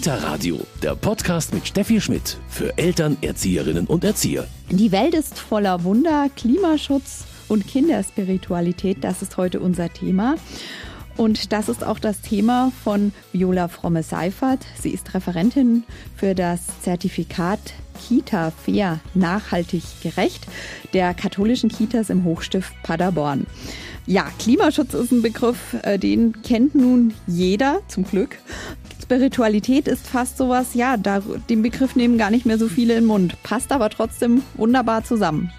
Kita Radio, der Podcast mit Steffi Schmidt für Eltern, Erzieherinnen und Erzieher. Die Welt ist voller Wunder, Klimaschutz und Kinderspiritualität, das ist heute unser Thema. Und das ist auch das Thema von Viola Fromme-Seifert. Sie ist Referentin für das Zertifikat Kita Fair Nachhaltig Gerecht der katholischen Kitas im Hochstift Paderborn. Ja, Klimaschutz ist ein Begriff, äh, den kennt nun jeder, zum Glück. Spiritualität ist fast sowas, ja, da, den Begriff nehmen gar nicht mehr so viele in den Mund. Passt aber trotzdem wunderbar zusammen.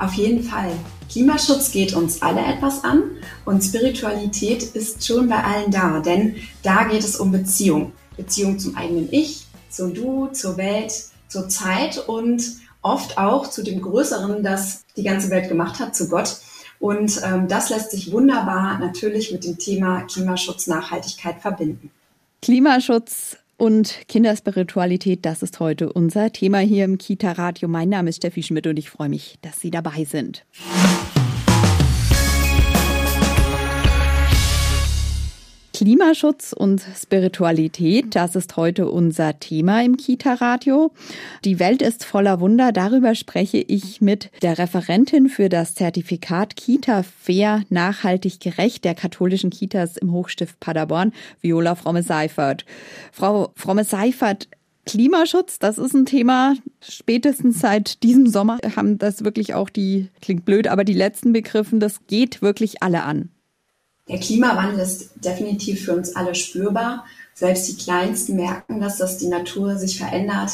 Auf jeden Fall. Klimaschutz geht uns alle etwas an und Spiritualität ist schon bei allen da, denn da geht es um Beziehung. Beziehung zum eigenen Ich, zum Du, zur Welt, zur Zeit und oft auch zu dem Größeren, das die ganze Welt gemacht hat, zu Gott. Und ähm, das lässt sich wunderbar natürlich mit dem Thema Klimaschutz, Nachhaltigkeit verbinden. Klimaschutz und Kinderspiritualität, das ist heute unser Thema hier im Kita Radio. Mein Name ist Steffi Schmidt und ich freue mich, dass Sie dabei sind. Klimaschutz und Spiritualität, das ist heute unser Thema im Kita-Radio. Die Welt ist voller Wunder. Darüber spreche ich mit der Referentin für das Zertifikat Kita Fair Nachhaltig Gerecht der katholischen Kitas im Hochstift Paderborn, Viola Fromme-Seifert. Frau Fromme-Seifert, Klimaschutz, das ist ein Thema. Spätestens seit diesem Sommer haben das wirklich auch die, klingt blöd, aber die letzten begriffen, das geht wirklich alle an. Der Klimawandel ist definitiv für uns alle spürbar. Selbst die Kleinsten merken das, dass die Natur sich verändert.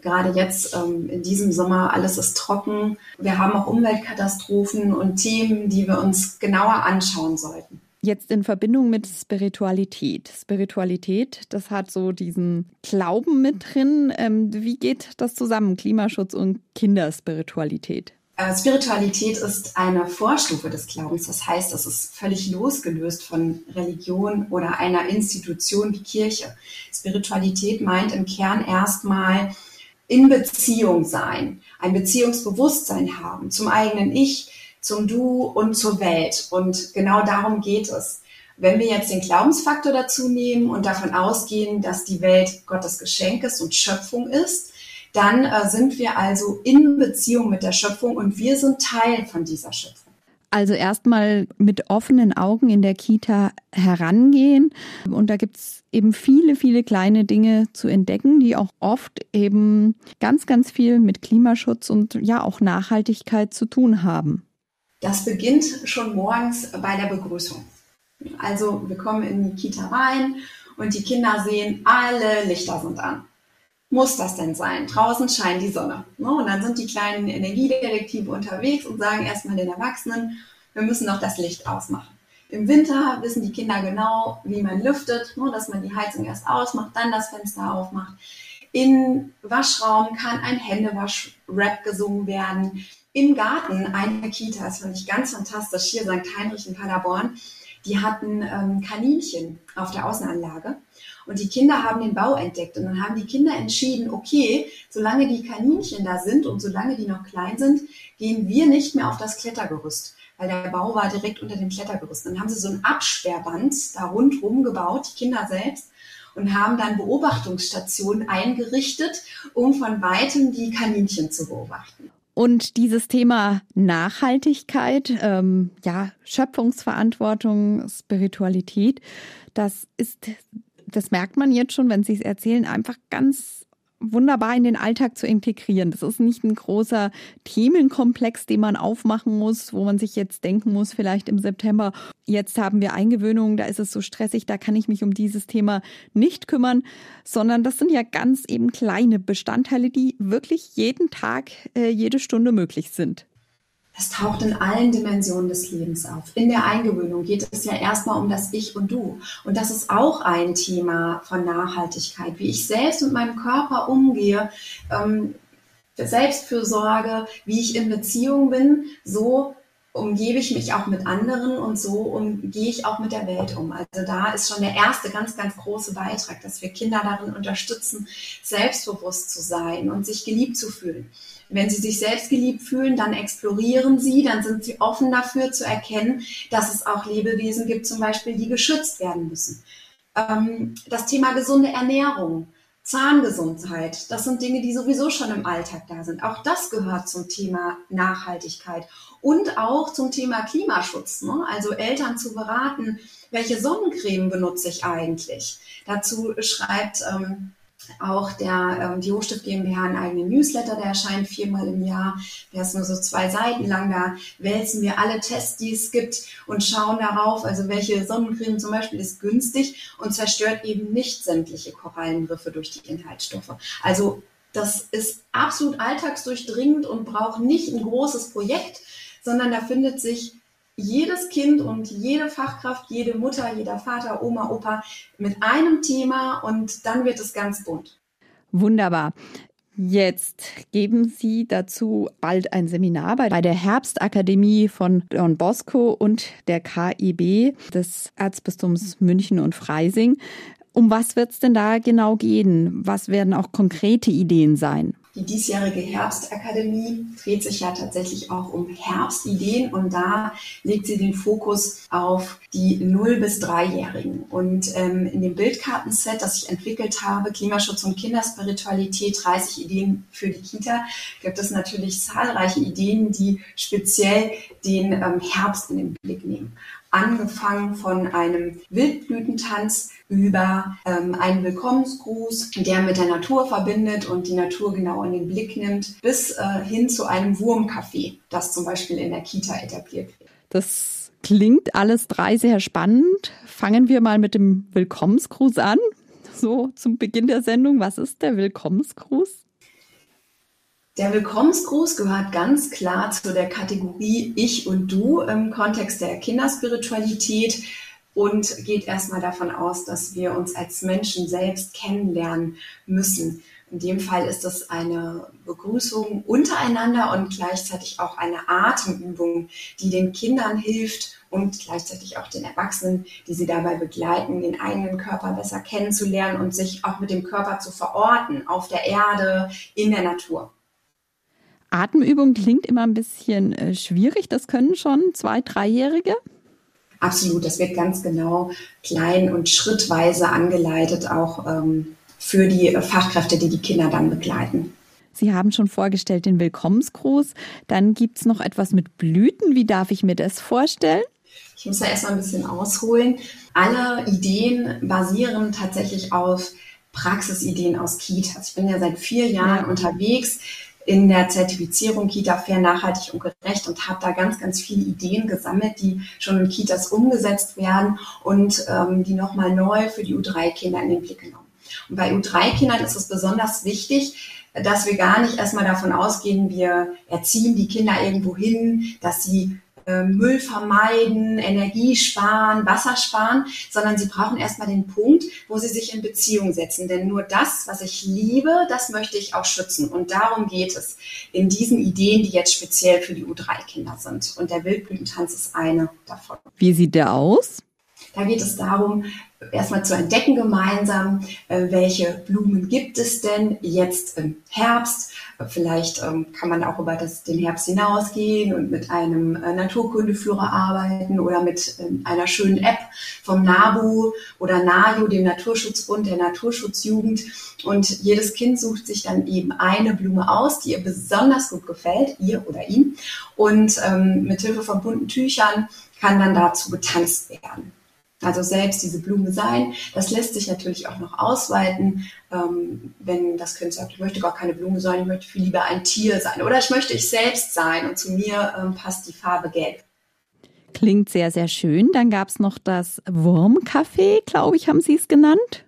Gerade jetzt ähm, in diesem Sommer, alles ist trocken. Wir haben auch Umweltkatastrophen und Themen, die wir uns genauer anschauen sollten. Jetzt in Verbindung mit Spiritualität. Spiritualität, das hat so diesen Glauben mit drin. Ähm, wie geht das zusammen, Klimaschutz und Kinderspiritualität? Äh, Spiritualität ist eine Vorstufe des Glaubens. Das heißt, es ist völlig losgelöst von Religion oder einer Institution wie Kirche. Spiritualität meint im Kern erstmal in Beziehung sein, ein Beziehungsbewusstsein haben zum eigenen Ich, zum Du und zur Welt. Und genau darum geht es. Wenn wir jetzt den Glaubensfaktor dazu nehmen und davon ausgehen, dass die Welt Gottes Geschenk ist und Schöpfung ist, dann äh, sind wir also in Beziehung mit der Schöpfung und wir sind Teil von dieser Schöpfung. Also erstmal mit offenen Augen in der Kita herangehen. Und da gibt es eben viele, viele kleine Dinge zu entdecken, die auch oft eben ganz, ganz viel mit Klimaschutz und ja auch Nachhaltigkeit zu tun haben. Das beginnt schon morgens bei der Begrüßung. Also wir kommen in die Kita rein und die Kinder sehen, alle Lichter sind an muss das denn sein? Draußen scheint die Sonne. Ne? Und dann sind die kleinen Energiedetektive unterwegs und sagen erstmal den Erwachsenen, wir müssen noch das Licht ausmachen. Im Winter wissen die Kinder genau, wie man lüftet, ne? dass man die Heizung erst ausmacht, dann das Fenster aufmacht. In Waschraum kann ein Händewasch-Rap gesungen werden. Im Garten eine Kita, das fand ich ganz fantastisch, hier St. Heinrich in Paderborn, die hatten ähm, Kaninchen auf der Außenanlage. Und die Kinder haben den Bau entdeckt. Und dann haben die Kinder entschieden, okay, solange die Kaninchen da sind und solange die noch klein sind, gehen wir nicht mehr auf das Klettergerüst. Weil der Bau war direkt unter dem Klettergerüst. Dann haben sie so ein Absperrband da rundherum gebaut, die Kinder selbst, und haben dann Beobachtungsstationen eingerichtet, um von weitem die Kaninchen zu beobachten. Und dieses Thema Nachhaltigkeit, ähm, ja, Schöpfungsverantwortung, Spiritualität, das ist das merkt man jetzt schon, wenn Sie es erzählen, einfach ganz wunderbar in den Alltag zu integrieren. Das ist nicht ein großer Themenkomplex, den man aufmachen muss, wo man sich jetzt denken muss, vielleicht im September, jetzt haben wir Eingewöhnung, da ist es so stressig, da kann ich mich um dieses Thema nicht kümmern, sondern das sind ja ganz eben kleine Bestandteile, die wirklich jeden Tag, äh, jede Stunde möglich sind. Es taucht in allen Dimensionen des Lebens auf. In der Eingewöhnung geht es ja erstmal um das Ich und Du. Und das ist auch ein Thema von Nachhaltigkeit, wie ich selbst mit meinem Körper umgehe, ähm, Selbstfürsorge, wie ich in Beziehung bin, so umgebe ich mich auch mit anderen und so umgehe ich auch mit der Welt um. Also da ist schon der erste ganz, ganz große Beitrag, dass wir Kinder darin unterstützen, selbstbewusst zu sein und sich geliebt zu fühlen. Wenn sie sich selbst geliebt fühlen, dann explorieren sie, dann sind sie offen dafür zu erkennen, dass es auch Lebewesen gibt, zum Beispiel, die geschützt werden müssen. Ähm, das Thema gesunde Ernährung. Zahngesundheit, das sind Dinge, die sowieso schon im Alltag da sind. Auch das gehört zum Thema Nachhaltigkeit und auch zum Thema Klimaschutz. Ne? Also Eltern zu beraten, welche Sonnencreme benutze ich eigentlich? Dazu schreibt ähm, auch der, ähm, die Hochstift GmbH einen eigenen Newsletter, der erscheint viermal im Jahr. Der ist nur so zwei Seiten lang. Da wälzen wir alle Tests, die es gibt und schauen darauf, also welche Sonnencreme zum Beispiel ist günstig und zerstört eben nicht sämtliche Korallenriffe durch die Inhaltsstoffe. Also das ist absolut alltagsdurchdringend und braucht nicht ein großes Projekt, sondern da findet sich jedes Kind und jede Fachkraft, jede Mutter, jeder Vater, Oma, Opa mit einem Thema und dann wird es ganz bunt. Wunderbar. Jetzt geben Sie dazu bald ein Seminar bei der Herbstakademie von Don Bosco und der KIB des Erzbistums München und Freising. Um was wird es denn da genau gehen? Was werden auch konkrete Ideen sein? Die diesjährige Herbstakademie dreht sich ja tatsächlich auch um Herbstideen und da legt sie den Fokus auf die 0- bis 3-Jährigen. Und ähm, in dem Bildkartenset, das ich entwickelt habe, Klimaschutz und Kinderspiritualität, 30 Ideen für die Kita, gibt es natürlich zahlreiche Ideen, die speziell den ähm, Herbst in den Blick nehmen angefangen von einem Wildblütentanz über ähm, einen Willkommensgruß, der mit der Natur verbindet und die Natur genau in den Blick nimmt, bis äh, hin zu einem Wurmcafé, das zum Beispiel in der Kita etabliert wird. Das klingt alles drei sehr spannend. Fangen wir mal mit dem Willkommensgruß an. So zum Beginn der Sendung. Was ist der Willkommensgruß? Der Willkommensgruß gehört ganz klar zu der Kategorie Ich und Du im Kontext der Kinderspiritualität und geht erstmal davon aus, dass wir uns als Menschen selbst kennenlernen müssen. In dem Fall ist es eine Begrüßung untereinander und gleichzeitig auch eine Atemübung, die den Kindern hilft und gleichzeitig auch den Erwachsenen, die sie dabei begleiten, den eigenen Körper besser kennenzulernen und sich auch mit dem Körper zu verorten auf der Erde, in der Natur. Atemübung klingt immer ein bisschen äh, schwierig. Das können schon zwei, dreijährige. Absolut, das wird ganz genau klein und schrittweise angeleitet, auch ähm, für die Fachkräfte, die die Kinder dann begleiten. Sie haben schon vorgestellt den Willkommensgruß. Dann gibt es noch etwas mit Blüten. Wie darf ich mir das vorstellen? Ich muss da erstmal ein bisschen ausholen. Alle Ideen basieren tatsächlich auf Praxisideen aus Kitas. Ich bin ja seit vier Jahren ja. unterwegs in der Zertifizierung Kita fair, nachhaltig und gerecht und habe da ganz, ganz viele Ideen gesammelt, die schon in Kitas umgesetzt werden und ähm, die nochmal neu für die U3-Kinder in den Blick genommen. Und bei U3-Kindern ist es besonders wichtig, dass wir gar nicht erstmal davon ausgehen, wir erziehen die Kinder irgendwo hin, dass sie Müll vermeiden, Energie sparen, Wasser sparen, sondern sie brauchen erstmal den Punkt, wo sie sich in Beziehung setzen. Denn nur das, was ich liebe, das möchte ich auch schützen. Und darum geht es in diesen Ideen, die jetzt speziell für die U3-Kinder sind. Und der Wildblütentanz ist eine davon. Wie sieht der aus? Da geht es darum, erstmal zu entdecken gemeinsam, äh, welche Blumen gibt es denn jetzt im Herbst. Vielleicht ähm, kann man auch über das, den Herbst hinausgehen und mit einem äh, Naturkundeführer arbeiten oder mit ähm, einer schönen App vom NABU oder NAJU, dem Naturschutzbund der Naturschutzjugend. Und jedes Kind sucht sich dann eben eine Blume aus, die ihr besonders gut gefällt, ihr oder ihm. Und ähm, mit Hilfe von bunten Tüchern kann dann dazu getanzt werden. Also selbst diese Blume sein, das lässt sich natürlich auch noch ausweiten, ähm, wenn das Kind sagt, ich möchte gar keine Blume sein, ich möchte viel lieber ein Tier sein oder ich möchte ich selbst sein und zu mir ähm, passt die Farbe gelb. Klingt sehr, sehr schön. Dann gab es noch das Wurmcafé, glaube ich, haben Sie es genannt.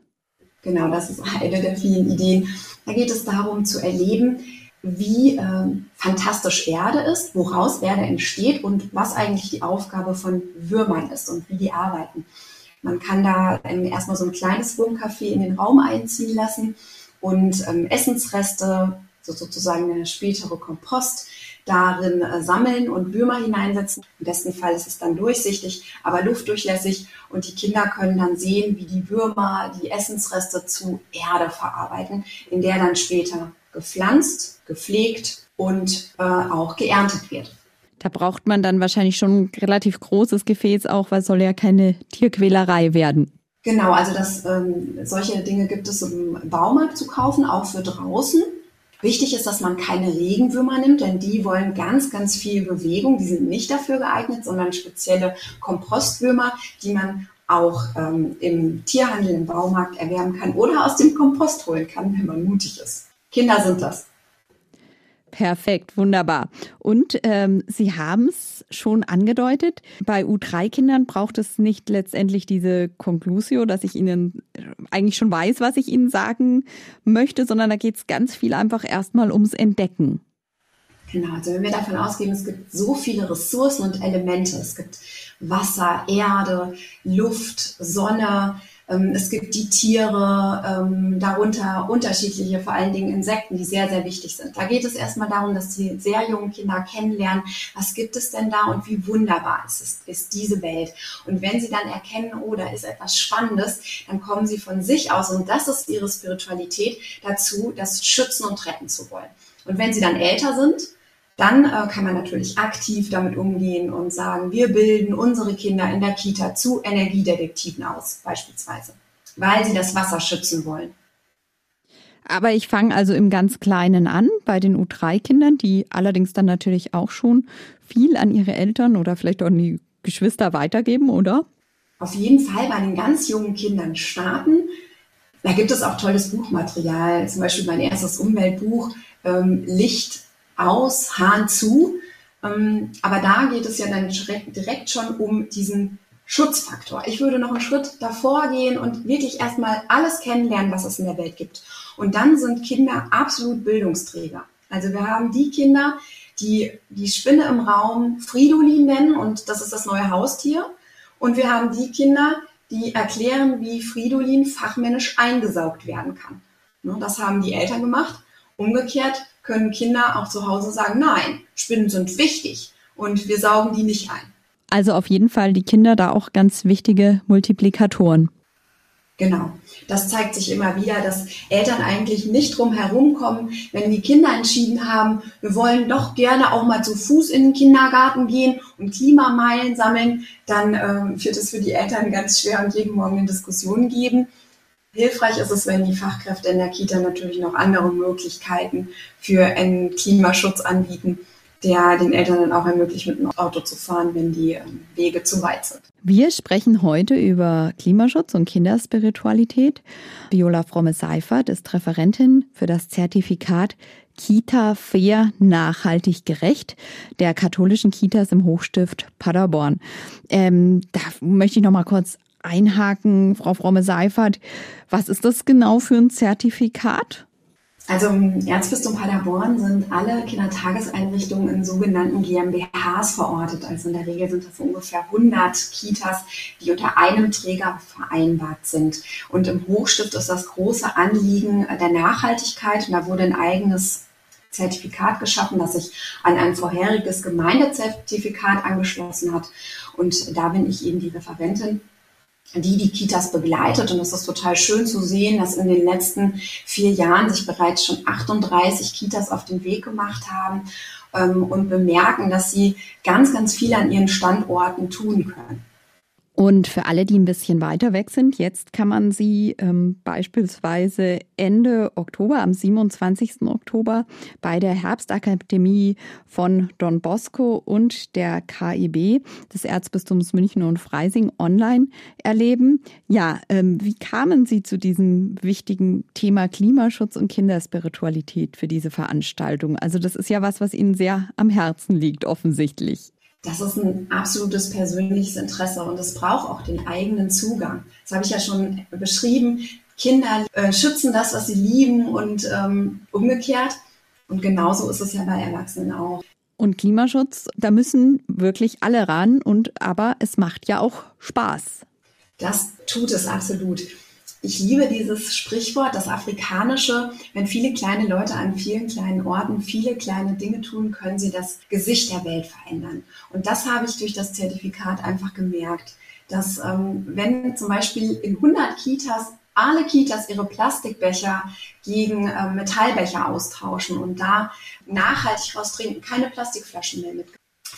Genau, das ist eine der vielen Ideen. Da geht es darum zu erleben, wie ähm, fantastisch Erde ist, woraus Erde entsteht und was eigentlich die Aufgabe von Würmern ist und wie die arbeiten. Man kann da ähm, erstmal so ein kleines Wurmcafé in den Raum einziehen lassen und ähm, Essensreste, so sozusagen eine spätere Kompost, darin äh, sammeln und Würmer hineinsetzen. Im besten Fall ist es dann durchsichtig, aber luftdurchlässig und die Kinder können dann sehen, wie die Würmer die Essensreste zu Erde verarbeiten, in der dann später gepflanzt, gepflegt und äh, auch geerntet wird. Da braucht man dann wahrscheinlich schon ein relativ großes Gefäß auch, weil es soll ja keine Tierquälerei werden. Genau, also das, ähm, solche Dinge gibt es im Baumarkt zu kaufen, auch für draußen. Wichtig ist, dass man keine Regenwürmer nimmt, denn die wollen ganz, ganz viel Bewegung. Die sind nicht dafür geeignet, sondern spezielle Kompostwürmer, die man auch ähm, im Tierhandel, im Baumarkt erwerben kann oder aus dem Kompost holen kann, wenn man mutig ist. Kinder sind das. Perfekt, wunderbar. Und ähm, Sie haben es schon angedeutet, bei U3-Kindern braucht es nicht letztendlich diese Conclusio, dass ich Ihnen äh, eigentlich schon weiß, was ich Ihnen sagen möchte, sondern da geht es ganz viel einfach erstmal ums Entdecken. Genau, also wenn wir davon ausgehen, es gibt so viele Ressourcen und Elemente, es gibt Wasser, Erde, Luft, Sonne, es gibt die Tiere, ähm, darunter unterschiedliche, vor allen Dingen Insekten, die sehr, sehr wichtig sind. Da geht es erstmal darum, dass die sehr jungen Kinder kennenlernen, was gibt es denn da und wie wunderbar ist, es, ist diese Welt. Und wenn sie dann erkennen, oh, da ist etwas Spannendes, dann kommen sie von sich aus, und das ist ihre Spiritualität, dazu, das schützen und retten zu wollen. Und wenn sie dann älter sind, dann äh, kann man natürlich aktiv damit umgehen und sagen, wir bilden unsere Kinder in der Kita zu Energiedetektiven aus, beispielsweise, weil sie das Wasser schützen wollen. Aber ich fange also im ganz Kleinen an, bei den U3-Kindern, die allerdings dann natürlich auch schon viel an ihre Eltern oder vielleicht auch an die Geschwister weitergeben, oder? Auf jeden Fall bei den ganz jungen Kindern starten. Da gibt es auch tolles Buchmaterial, zum Beispiel mein erstes Umweltbuch, ähm, Licht aus, Hahn zu. Ähm, aber da geht es ja dann direkt schon um diesen Schutzfaktor. Ich würde noch einen Schritt davor gehen und wirklich erstmal alles kennenlernen, was es in der Welt gibt. Und dann sind Kinder absolut Bildungsträger. Also wir haben die Kinder, die die Spinne im Raum Fridolin nennen und das ist das neue Haustier. Und wir haben die Kinder, die erklären, wie Fridolin fachmännisch eingesaugt werden kann. Ne, das haben die Eltern gemacht. Umgekehrt können Kinder auch zu Hause sagen, nein, Spinnen sind wichtig und wir saugen die nicht ein. Also auf jeden Fall die Kinder da auch ganz wichtige Multiplikatoren. Genau. Das zeigt sich immer wieder, dass Eltern eigentlich nicht drum herumkommen, wenn die Kinder entschieden haben, wir wollen doch gerne auch mal zu Fuß in den Kindergarten gehen und Klimameilen sammeln, dann ähm, wird es für die Eltern ganz schwer und jeden Morgen eine Diskussion geben. Hilfreich ist es, wenn die Fachkräfte in der Kita natürlich noch andere Möglichkeiten für einen Klimaschutz anbieten, der den Eltern dann auch ermöglicht, mit dem Auto zu fahren, wenn die ähm, Wege zu weit sind. Wir sprechen heute über Klimaschutz und Kinderspiritualität. Viola Fromme-Seifert ist Referentin für das Zertifikat Kita Fair Nachhaltig Gerecht der katholischen Kitas im Hochstift Paderborn. Ähm, da möchte ich noch mal kurz einhaken, Frau Fromme-Seifert. Was ist das genau für ein Zertifikat? Also im Erzbistum Paderborn sind alle Kindertageseinrichtungen in sogenannten GmbHs verortet. Also in der Regel sind das ungefähr 100 Kitas, die unter einem Träger vereinbart sind. Und im Hochstift ist das große Anliegen der Nachhaltigkeit. Und da wurde ein eigenes Zertifikat geschaffen, das sich an ein vorheriges Gemeindezertifikat angeschlossen hat. Und da bin ich eben die Referentin die die Kitas begleitet. Und es ist total schön zu sehen, dass in den letzten vier Jahren sich bereits schon 38 Kitas auf den Weg gemacht haben ähm, und bemerken, dass sie ganz, ganz viel an ihren Standorten tun können. Und für alle, die ein bisschen weiter weg sind, jetzt kann man sie ähm, beispielsweise Ende Oktober, am 27. Oktober, bei der Herbstakademie von Don Bosco und der KIB des Erzbistums München und Freising online erleben. Ja, ähm, wie kamen Sie zu diesem wichtigen Thema Klimaschutz und Kinderspiritualität für diese Veranstaltung? Also das ist ja was, was Ihnen sehr am Herzen liegt, offensichtlich das ist ein absolutes persönliches Interesse und es braucht auch den eigenen Zugang. Das habe ich ja schon beschrieben. Kinder äh, schützen das, was sie lieben und ähm, umgekehrt. Und genauso ist es ja bei Erwachsenen auch. Und Klimaschutz, da müssen wirklich alle ran und aber es macht ja auch Spaß. Das tut es absolut. Ich liebe dieses Sprichwort, das afrikanische. Wenn viele kleine Leute an vielen kleinen Orten viele kleine Dinge tun, können sie das Gesicht der Welt verändern. Und das habe ich durch das Zertifikat einfach gemerkt, dass ähm, wenn zum Beispiel in 100 Kitas alle Kitas ihre Plastikbecher gegen äh, Metallbecher austauschen und da nachhaltig raus trinken, keine Plastikflaschen mehr mit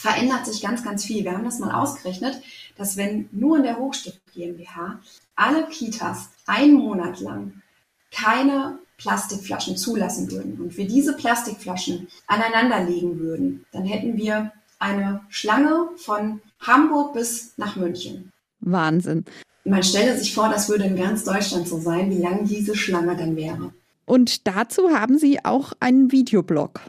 verändert sich ganz, ganz viel. Wir haben das mal ausgerechnet. Dass wenn nur in der Hochstift GmbH alle Kitas einen Monat lang keine Plastikflaschen zulassen würden und wir diese Plastikflaschen aneinanderlegen würden, dann hätten wir eine Schlange von Hamburg bis nach München. Wahnsinn. Man stelle sich vor, das würde in ganz Deutschland so sein, wie lang diese Schlange dann wäre. Und dazu haben Sie auch einen Videoblog.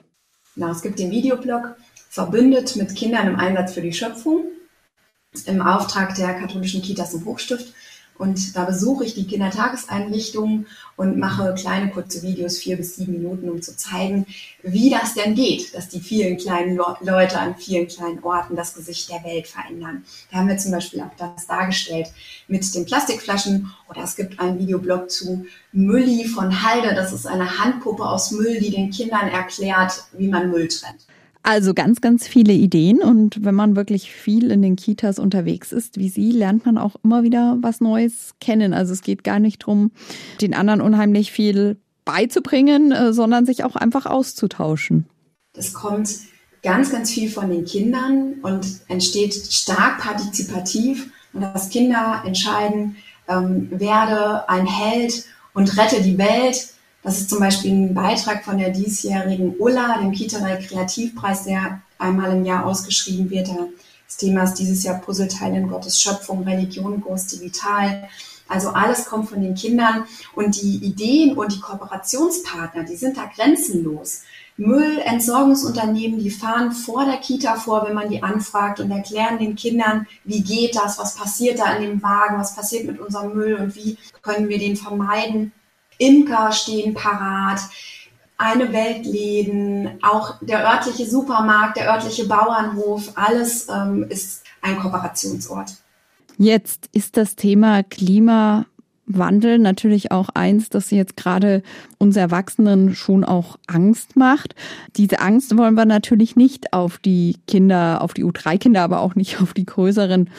Na, es gibt den Videoblog Verbündet mit Kindern im Einsatz für die Schöpfung im Auftrag der katholischen Kitas im Hochstift. Und da besuche ich die Kindertageseinrichtungen und mache kleine kurze Videos, vier bis sieben Minuten, um zu zeigen, wie das denn geht, dass die vielen kleinen Leute an vielen kleinen Orten das Gesicht der Welt verändern. Da haben wir zum Beispiel auch das dargestellt mit den Plastikflaschen oder es gibt einen Videoblog zu Mülli von Halde. Das ist eine Handpuppe aus Müll, die den Kindern erklärt, wie man Müll trennt. Also ganz, ganz viele Ideen. Und wenn man wirklich viel in den Kitas unterwegs ist, wie Sie, lernt man auch immer wieder was Neues kennen. Also es geht gar nicht darum, den anderen unheimlich viel beizubringen, äh, sondern sich auch einfach auszutauschen. Es kommt ganz, ganz viel von den Kindern und entsteht stark partizipativ. Und dass Kinder entscheiden, ähm, werde ein Held und rette die Welt das ist zum Beispiel ein Beitrag von der diesjährigen Ulla, dem Kieterei Kreativpreis, der einmal im Jahr ausgeschrieben wird. Das Thema ist dieses Jahr Puzzleteile in Gottes Schöpfung, Religion, groß digital. Also alles kommt von den Kindern und die Ideen und die Kooperationspartner, die sind da grenzenlos. Müllentsorgungsunternehmen, die fahren vor der Kita vor, wenn man die anfragt und erklären den Kindern, wie geht das, was passiert da in dem Wagen, was passiert mit unserem Müll und wie können wir den vermeiden. Imker stehen parat, eine Weltläden, auch der örtliche Supermarkt, der örtliche Bauernhof, alles ähm, ist ein Kooperationsort. Jetzt ist das Thema Klimawandel natürlich auch eins, das jetzt gerade uns Erwachsenen schon auch Angst macht. Diese Angst wollen wir natürlich nicht auf die Kinder, auf die U3-Kinder, aber auch nicht auf die größeren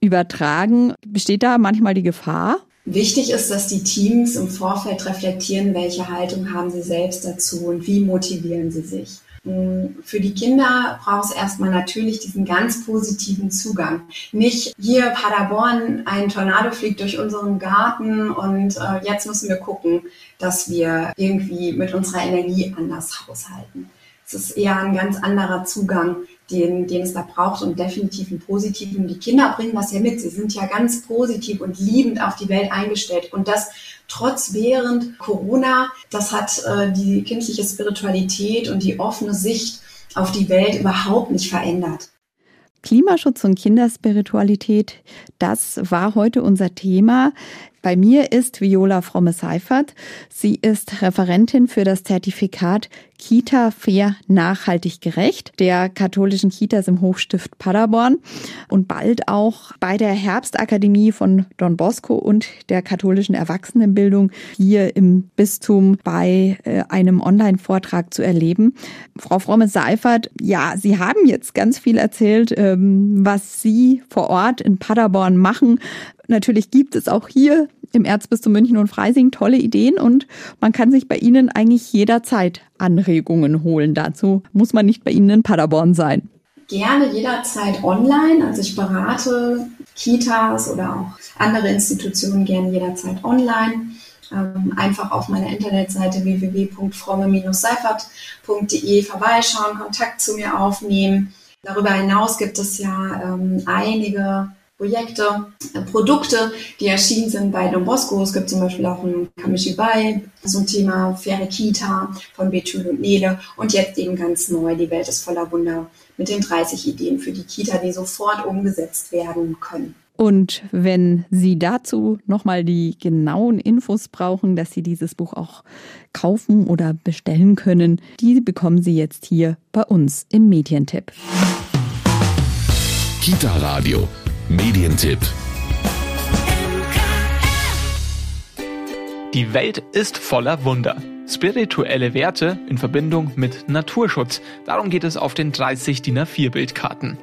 übertragen. Besteht da manchmal die Gefahr? Wichtig ist, dass die Teams im Vorfeld reflektieren, welche Haltung haben sie selbst dazu und wie motivieren sie sich. Hm, für die Kinder braucht es erstmal natürlich diesen ganz positiven Zugang. Nicht hier Paderborn, ein Tornado fliegt durch unseren Garten und äh, jetzt müssen wir gucken, dass wir irgendwie mit unserer Energie anders haushalten. Es ist eher ein ganz anderer Zugang, den, den es da braucht und definitiv einen positiven. Die Kinder bringen das ja mit. Sie sind ja ganz positiv und liebend auf die Welt eingestellt. Und das trotz während Corona, das hat äh, die kindliche Spiritualität und die offene Sicht auf die Welt überhaupt nicht verändert. Klimaschutz und Kinderspiritualität, das war heute unser Thema. Bei mir ist Viola Fromme-Seifert. Sie ist Referentin für das Zertifikat Kita Fair Nachhaltig Gerecht der katholischen Kitas im Hochstift Paderborn und bald auch bei der Herbstakademie von Don Bosco und der katholischen Erwachsenenbildung hier im Bistum bei äh, einem Online-Vortrag zu erleben. Frau Fromme-Seifert, ja, Sie haben jetzt ganz viel erzählt, ähm, was Sie vor Ort in Paderborn machen. Natürlich gibt es auch hier im Erzbistum München und Freising tolle Ideen und man kann sich bei Ihnen eigentlich jederzeit Anregungen holen. Dazu muss man nicht bei Ihnen in Paderborn sein. Gerne jederzeit online. Also ich berate Kitas oder auch andere Institutionen gerne jederzeit online. Ähm, einfach auf meiner Internetseite www.fromme-seifert.de vorbeischauen, Kontakt zu mir aufnehmen. Darüber hinaus gibt es ja ähm, einige Projekte, äh, Produkte, die erschienen sind bei Don Bosco. Es gibt zum Beispiel auch ein Kamishibai zum Thema faire Kita von Betül und Nele und jetzt eben ganz neu, die Welt ist voller Wunder mit den 30 Ideen für die Kita, die sofort umgesetzt werden können. Und wenn Sie dazu nochmal die genauen Infos brauchen, dass Sie dieses Buch auch kaufen oder bestellen können, die bekommen Sie jetzt hier bei uns im Medientipp. Kita Radio Medientipp. Die Welt ist voller Wunder. Spirituelle Werte in Verbindung mit Naturschutz. Darum geht es auf den 30 DIN A4 Bildkarten.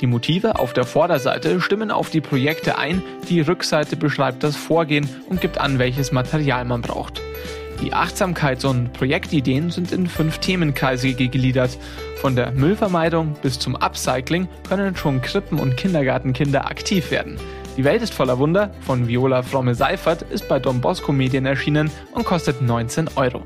Die Motive auf der Vorderseite stimmen auf die Projekte ein, die Rückseite beschreibt das Vorgehen und gibt an, welches Material man braucht. Die Achtsamkeits- und Projektideen sind in fünf Themenkreise gegliedert. Von der Müllvermeidung bis zum Upcycling können schon Krippen- und Kindergartenkinder aktiv werden. Die Welt ist voller Wunder von Viola Fromme-Seifert ist bei Don Bosco Medien erschienen und kostet 19 Euro.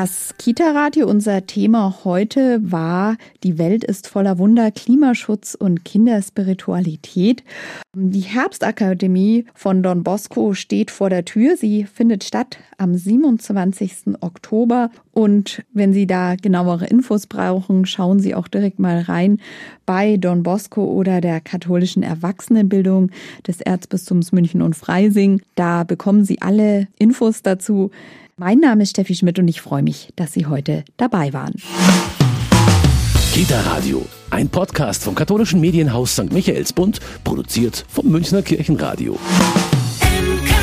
Das Kita-Radio, unser Thema heute war, die Welt ist voller Wunder, Klimaschutz und Kinderspiritualität. Die Herbstakademie von Don Bosco steht vor der Tür. Sie findet statt am 27. Oktober. Und wenn Sie da genauere Infos brauchen, schauen Sie auch direkt mal rein bei Don Bosco oder der katholischen Erwachsenenbildung des Erzbistums München und Freising. Da bekommen Sie alle Infos dazu. Mein Name ist Steffi Schmidt und ich freue mich, dass Sie heute dabei waren. Kita Radio, ein Podcast vom katholischen Medienhaus St. Michaelsbund, produziert vom Münchner Kirchenradio. MK